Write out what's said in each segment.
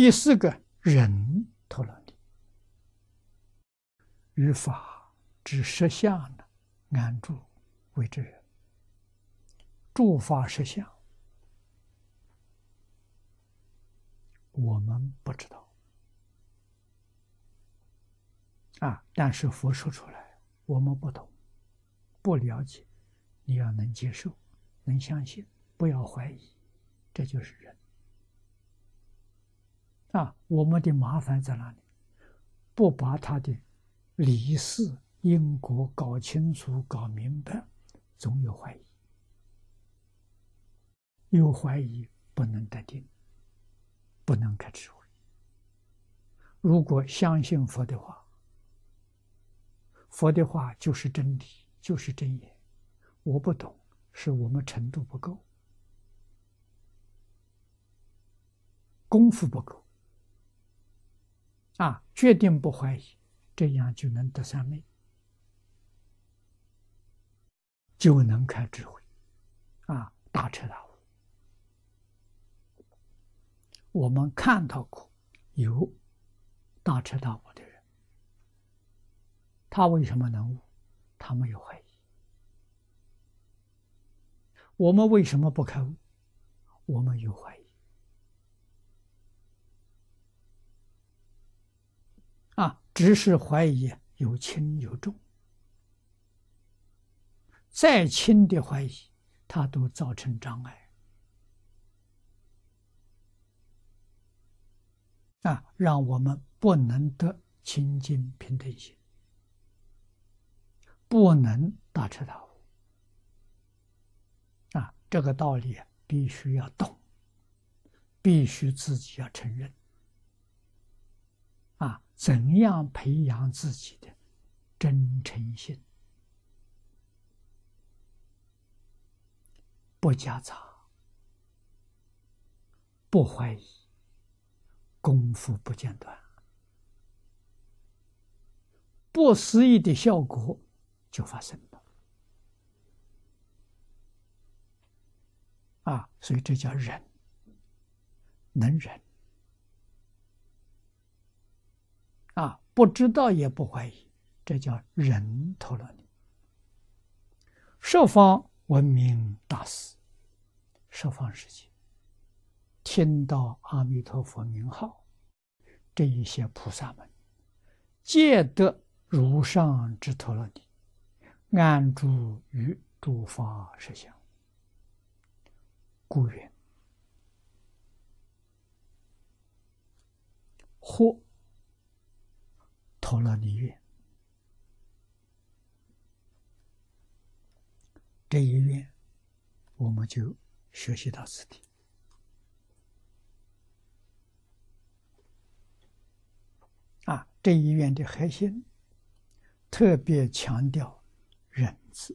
第四个人陀罗尼，于法之实相呢，安住为之人。诸法实相，我们不知道啊，但是佛说出来，我们不懂，不了解，你要能接受，能相信，不要怀疑，这就是人。啊，我们的麻烦在哪里？不把他的理事因果搞清楚、搞明白，总有怀疑。有怀疑，不能得定，不能开智慧。如果相信佛的话，佛的话就是真理，就是真言。我不懂，是我们程度不够，功夫不够。啊，决定不怀疑，这样就能得三昧，就能开智慧，啊，大彻大悟。我们看到过有大彻大悟的人，他为什么能悟？他没有怀疑。我们为什么不开悟？我们有怀疑。只是怀疑有轻有重，再轻的怀疑，它都造成障碍。啊，让我们不能得清净平等心，不能大彻大悟。啊，这个道理必须要懂，必须自己要承认。啊，怎样培养自己的真诚心？不夹杂，不怀疑。功夫不间断，不思议的效果就发生了。啊，所以这叫忍，能忍。不知道也不怀疑，这叫人陀罗尼。十方闻名大师，十方世界。听到阿弥陀佛名号，这一些菩萨们，皆得如上之陀罗尼，安住于诸法实相。故曰：或陀罗尼愿。这一愿，我们就学习到此地。啊，这一愿的核心特别强调忍字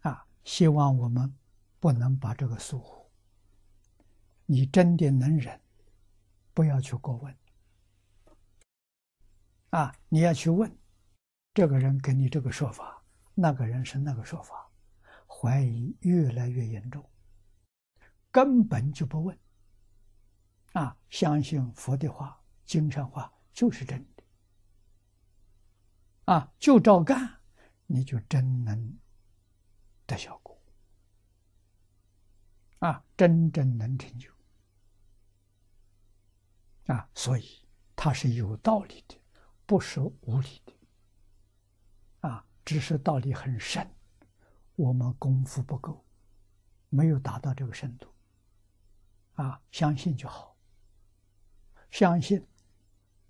啊，希望我们不能把这个疏忽。你真的能忍，不要去过问啊，你要去问这个人给你这个说法，那个人是那个说法，怀疑越来越严重，根本就不问。啊，相信佛的话、经上话就是真的，啊，就照干，你就真能得效果，啊，真正能成就，啊，所以它是有道理的，不是无理的，啊，只是道理很深，我们功夫不够，没有达到这个深度，啊，相信就好。相信，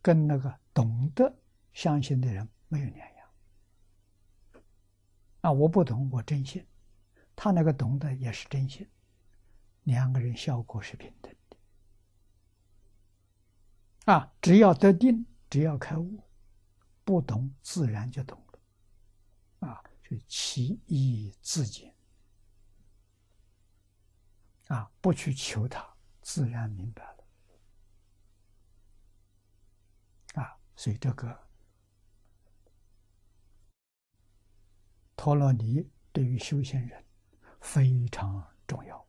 跟那个懂得相信的人没有两样。啊，我不懂，我真信；他那个懂得也是真心，两个人效果是平等的。啊，只要得定，只要开悟，不懂自然就懂了。啊，就其意自见。啊，不去求他，自然明白了。啊所以，这个陀罗尼对于修行人非常重要。